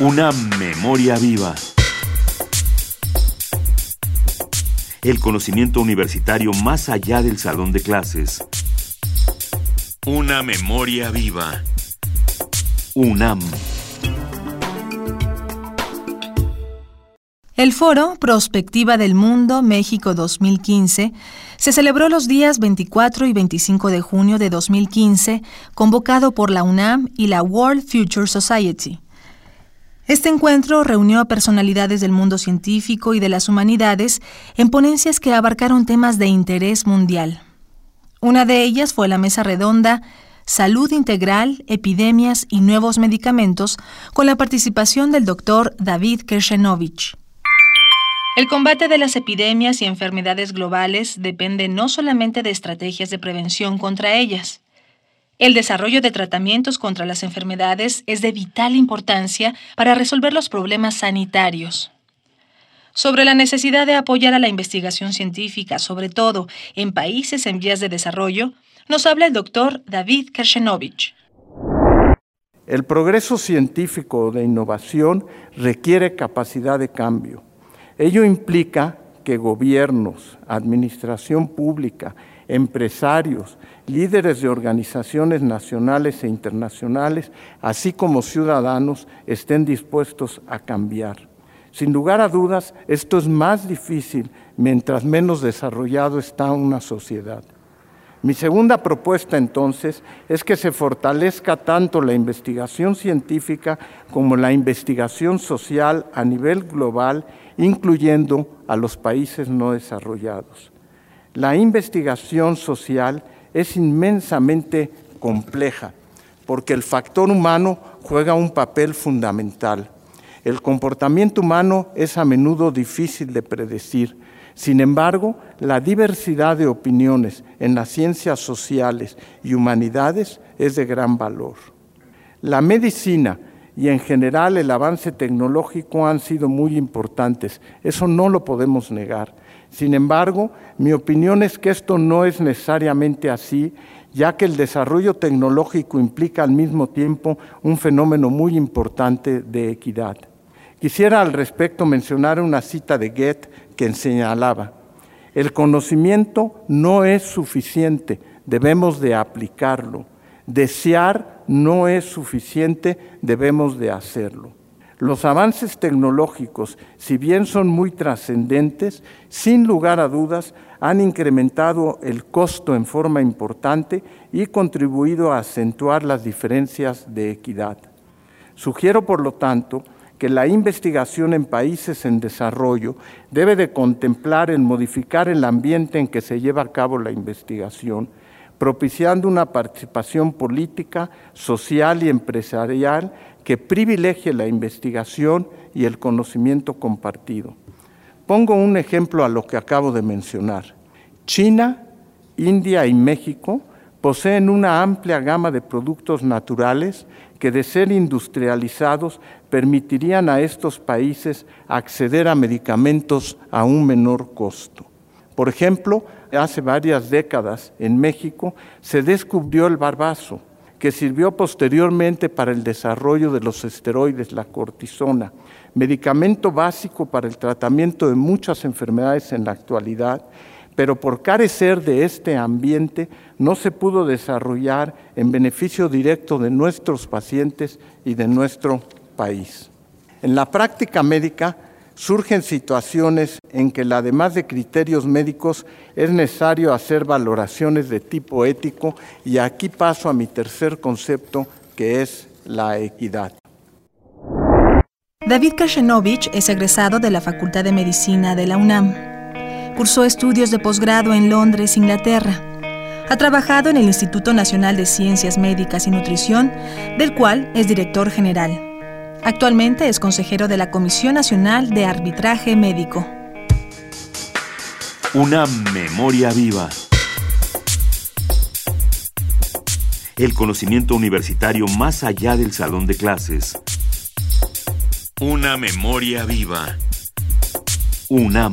Una memoria viva. El conocimiento universitario más allá del salón de clases. Una memoria viva. UNAM. El foro Prospectiva del Mundo México 2015 se celebró los días 24 y 25 de junio de 2015, convocado por la UNAM y la World Future Society. Este encuentro reunió a personalidades del mundo científico y de las humanidades en ponencias que abarcaron temas de interés mundial. Una de ellas fue la mesa redonda Salud Integral, Epidemias y Nuevos Medicamentos, con la participación del doctor David Kershenovich. El combate de las epidemias y enfermedades globales depende no solamente de estrategias de prevención contra ellas, el desarrollo de tratamientos contra las enfermedades es de vital importancia para resolver los problemas sanitarios. Sobre la necesidad de apoyar a la investigación científica, sobre todo en países en vías de desarrollo, nos habla el doctor David Kershenovich. El progreso científico de innovación requiere capacidad de cambio. Ello implica que gobiernos, administración pública, empresarios, líderes de organizaciones nacionales e internacionales, así como ciudadanos, estén dispuestos a cambiar. Sin lugar a dudas, esto es más difícil mientras menos desarrollado está una sociedad. Mi segunda propuesta entonces es que se fortalezca tanto la investigación científica como la investigación social a nivel global, incluyendo a los países no desarrollados. La investigación social es inmensamente compleja porque el factor humano juega un papel fundamental. El comportamiento humano es a menudo difícil de predecir. Sin embargo, la diversidad de opiniones en las ciencias sociales y humanidades es de gran valor. La medicina y en general el avance tecnológico han sido muy importantes, eso no lo podemos negar. Sin embargo, mi opinión es que esto no es necesariamente así, ya que el desarrollo tecnológico implica al mismo tiempo un fenómeno muy importante de equidad. Quisiera al respecto mencionar una cita de Goethe que señalaba, el conocimiento no es suficiente, debemos de aplicarlo. Desear no es suficiente, debemos de hacerlo. Los avances tecnológicos, si bien son muy trascendentes, sin lugar a dudas han incrementado el costo en forma importante y contribuido a acentuar las diferencias de equidad. Sugiero, por lo tanto, que la investigación en países en desarrollo debe de contemplar el modificar el ambiente en que se lleva a cabo la investigación, propiciando una participación política, social y empresarial que privilegie la investigación y el conocimiento compartido. Pongo un ejemplo a lo que acabo de mencionar. China, India y México poseen una amplia gama de productos naturales que de ser industrializados permitirían a estos países acceder a medicamentos a un menor costo. Por ejemplo, hace varias décadas en México se descubrió el barbazo, que sirvió posteriormente para el desarrollo de los esteroides, la cortisona, medicamento básico para el tratamiento de muchas enfermedades en la actualidad, pero por carecer de este ambiente no se pudo desarrollar en beneficio directo de nuestros pacientes y de nuestro país. En la práctica médica, surgen situaciones en que, además de criterios médicos, es necesario hacer valoraciones de tipo ético y aquí paso a mi tercer concepto, que es la equidad. David Kashenovich es egresado de la Facultad de Medicina de la UNAM. Cursó estudios de posgrado en Londres, Inglaterra. Ha trabajado en el Instituto Nacional de Ciencias Médicas y Nutrición, del cual es director general. Actualmente es consejero de la Comisión Nacional de Arbitraje Médico. Una memoria viva. El conocimiento universitario más allá del salón de clases. Una memoria viva. UNAM.